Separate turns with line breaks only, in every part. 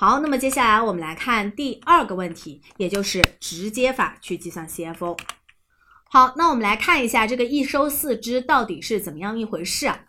好，那么接下来我们来看第二个问题，也就是直接法去计算 CFO。好，那我们来看一下这个一收四支到底是怎么样一回事啊？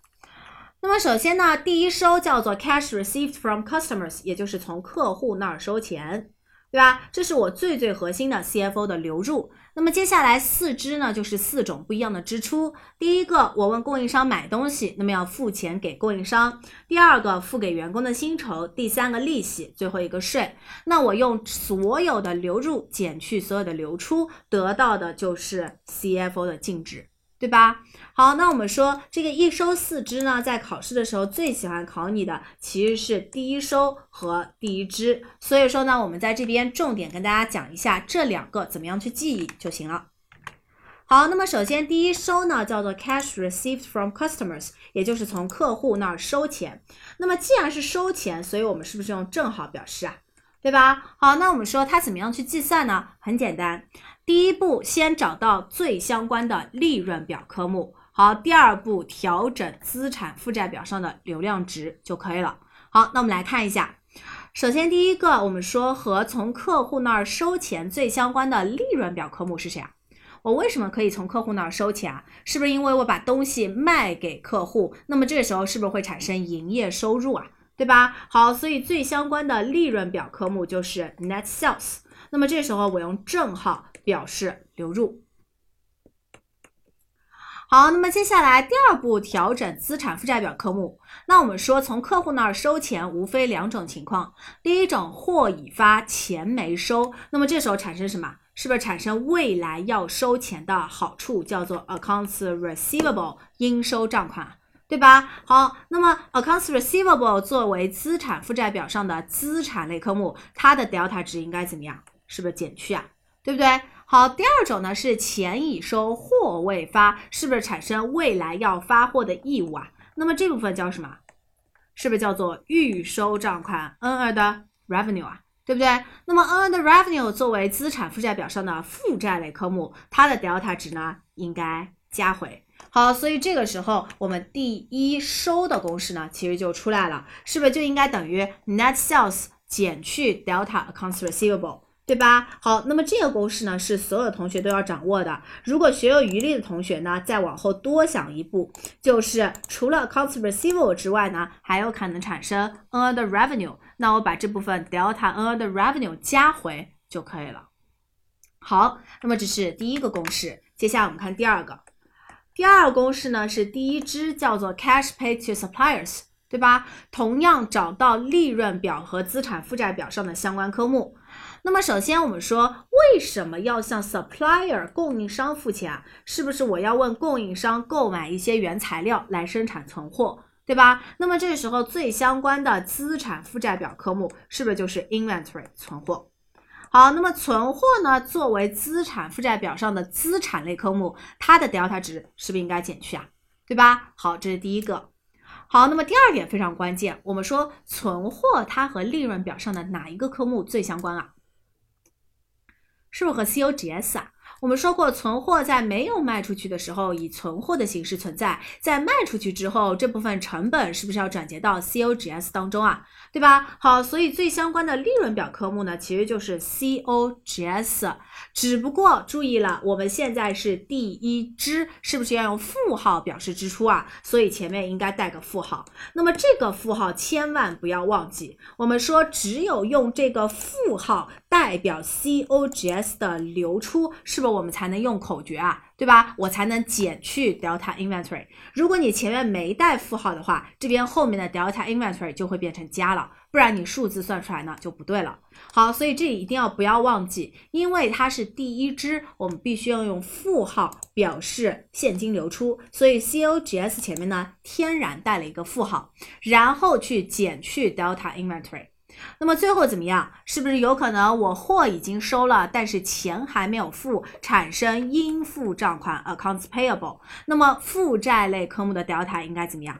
那么首先呢，第一收叫做 cash received from customers，也就是从客户那儿收钱。对吧？这是我最最核心的 CFO 的流入。那么接下来四支呢，就是四种不一样的支出。第一个，我问供应商买东西，那么要付钱给供应商。第二个，付给员工的薪酬。第三个，利息。最后一个税。那我用所有的流入减去所有的流出，得到的就是 CFO 的净值。对吧？好，那我们说这个一收四支呢，在考试的时候最喜欢考你的其实是第一收和第一支，所以说呢，我们在这边重点跟大家讲一下这两个怎么样去记忆就行了。好，那么首先第一收呢叫做 cash received from customers，也就是从客户那儿收钱。那么既然是收钱，所以我们是不是用正好表示啊？对吧？好，那我们说它怎么样去计算呢？很简单，第一步先找到最相关的利润表科目。好，第二步调整资产负债表上的流量值就可以了。好，那我们来看一下，首先第一个，我们说和从客户那儿收钱最相关的利润表科目是谁啊？我为什么可以从客户那儿收钱啊？是不是因为我把东西卖给客户？那么这个时候是不是会产生营业收入啊？对吧？好，所以最相关的利润表科目就是 net sales。那么这时候我用正号表示流入。好，那么接下来第二步调整资产负债表科目。那我们说从客户那儿收钱，无非两种情况。第一种，货已发，钱没收。那么这时候产生什么？是不是产生未来要收钱的好处，叫做 accounts receivable 应收账款？对吧？好，那么 accounts receivable 作为资产负债表上的资产类科目，它的 delta 值应该怎么样？是不是减去啊？对不对？好，第二种呢是钱已收，货未发，是不是产生未来要发货的义务啊？那么这部分叫什么？是不是叫做预收账款 N 二的 revenue 啊？对不对？那么 N 二的 revenue 作为资产负债表上的负债类科目，它的 delta 值呢应该加回。好，所以这个时候我们第一收的公式呢，其实就出来了，是不是就应该等于 net sales 减去 delta accounts receivable，对吧？好，那么这个公式呢，是所有同学都要掌握的。如果学有余力的同学呢，再往后多想一步，就是除了 accounts receivable 之外呢，还有可能产生 earned revenue，那我把这部分 delta earned revenue 加回就可以了。好，那么这是第一个公式，接下来我们看第二个。第二个公式呢是第一支叫做 cash paid to suppliers，对吧？同样找到利润表和资产负债表上的相关科目。那么首先我们说为什么要向 supplier 供应商付钱啊？是不是我要问供应商购买一些原材料来生产存货，对吧？那么这个时候最相关的资产负债表科目是不是就是 inventory 存货？好，那么存货呢？作为资产负债表上的资产类科目，它的 delta 值是不是应该减去啊？对吧？好，这是第一个。好，那么第二点非常关键，我们说存货它和利润表上的哪一个科目最相关啊？是不是和 COGS 啊？我们说过，存货在没有卖出去的时候以存货的形式存在，在卖出去之后，这部分成本是不是要转结到 COGS 当中啊？对吧？好，所以最相关的利润表科目呢，其实就是 COGS。只不过注意了，我们现在是第一支，是不是要用负号表示支出啊？所以前面应该带个负号。那么这个负号千万不要忘记，我们说只有用这个负号代表 COGS 的流出，是不是我们才能用口诀啊？对吧？我才能减去 delta inventory。如果你前面没带负号的话，这边后面的 delta inventory 就会变成加了，不然你数字算出来呢就不对了。好，所以这里一定要不要忘记，因为它是第一支，我们必须要用负号表示现金流出，所以 COGS 前面呢天然带了一个负号，然后去减去 delta inventory。那么最后怎么样？是不是有可能我货已经收了，但是钱还没有付，产生应付账款 accounts payable？那么负债类科目的 delta 应该怎么样？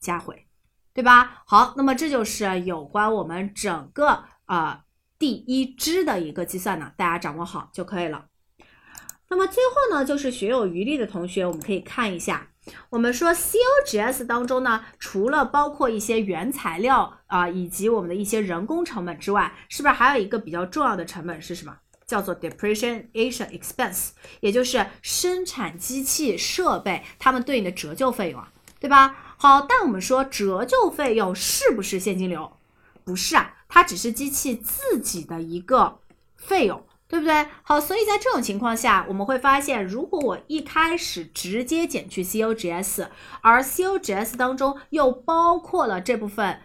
加回，对吧？好，那么这就是有关我们整个呃第一支的一个计算呢，大家掌握好就可以了。那么最后呢，就是学有余力的同学，我们可以看一下我们说 COGS 当中呢，除了包括一些原材料啊、以及我们的一些人工成本之外，是不是还有一个比较重要的成本是什么？叫做 depreciation expense，也就是生产机器设备它们对应的折旧费用啊，对吧？好，但我们说折旧费用是不是现金流？不是啊，它只是机器自己的一个费用。对不对？好，所以在这种情况下，我们会发现，如果我一开始直接减去 COGS，而 COGS 当中又包括了这部分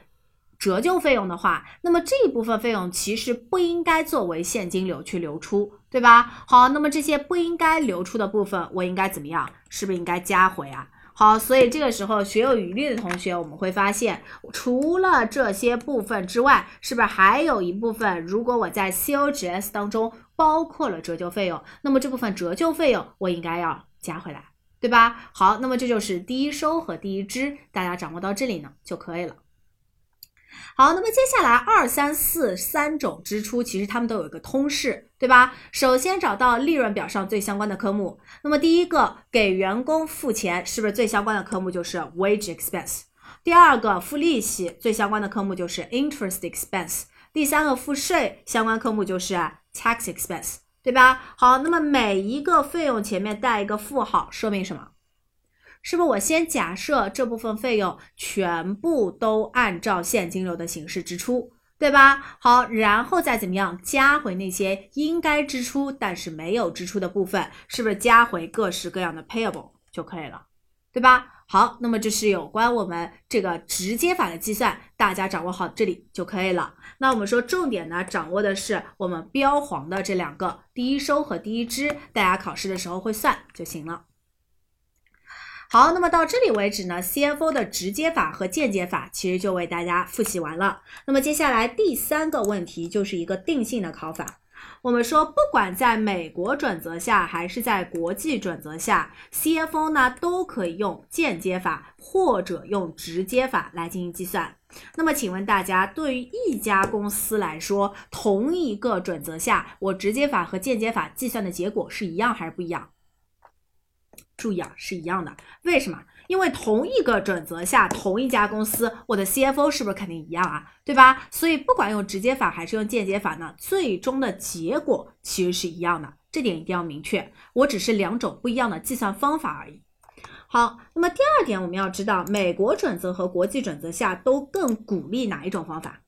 折旧费用的话，那么这一部分费用其实不应该作为现金流去流出，对吧？好，那么这些不应该流出的部分，我应该怎么样？是不是应该加回啊？好，所以这个时候学有余力的同学，我们会发现，除了这些部分之外，是不是还有一部分？如果我在 COGS 当中包括了折旧费用，那么这部分折旧费用我应该要加回来，对吧？好，那么这就是第一收和第一支，大家掌握到这里呢就可以了。好，那么接下来二三四三种支出，其实它们都有一个通式，对吧？首先找到利润表上最相关的科目。那么第一个给员工付钱，是不是最相关的科目就是 wage expense？第二个付利息最相关的科目就是 interest expense。第三个付税相关科目就是 tax expense，对吧？好，那么每一个费用前面带一个负号，说明什么？是不是我先假设这部分费用全部都按照现金流的形式支出，对吧？好，然后再怎么样加回那些应该支出但是没有支出的部分，是不是加回各式各样的 payable 就可以了，对吧？好，那么这是有关我们这个直接法的计算，大家掌握好这里就可以了。那我们说重点呢，掌握的是我们标黄的这两个第一收和第一支，大家考试的时候会算就行了。好，那么到这里为止呢，CFO 的直接法和间接法其实就为大家复习完了。那么接下来第三个问题就是一个定性的考法。我们说，不管在美国准则下还是在国际准则下，CFO 呢都可以用间接法或者用直接法来进行计算。那么请问大家，对于一家公司来说，同一个准则下，我直接法和间接法计算的结果是一样还是不一样？注意啊，是一样的。为什么？因为同一个准则下，同一家公司，我的 CFO 是不是肯定一样啊？对吧？所以不管用直接法还是用间接法呢，最终的结果其实是一样的。这点一定要明确。我只是两种不一样的计算方法而已。好，那么第二点，我们要知道，美国准则和国际准则下都更鼓励哪一种方法？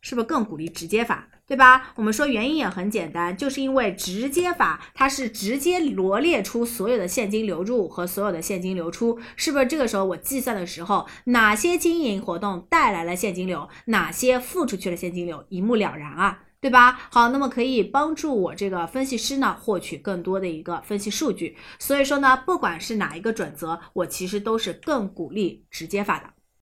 是不是更鼓励直接法？对吧？我们说原因也很简单，就是因为直接法它是直接罗列出所有的现金流入和所有的现金流出，是不是这个时候我计算的时候，哪些经营活动带来了现金流，哪些付出去了现金流，一目了然啊，对吧？好，那么可以帮助我这个分析师呢获取更多的一个分析数据。所以说呢，不管是哪一个准则，我其实都是更鼓励直接法的。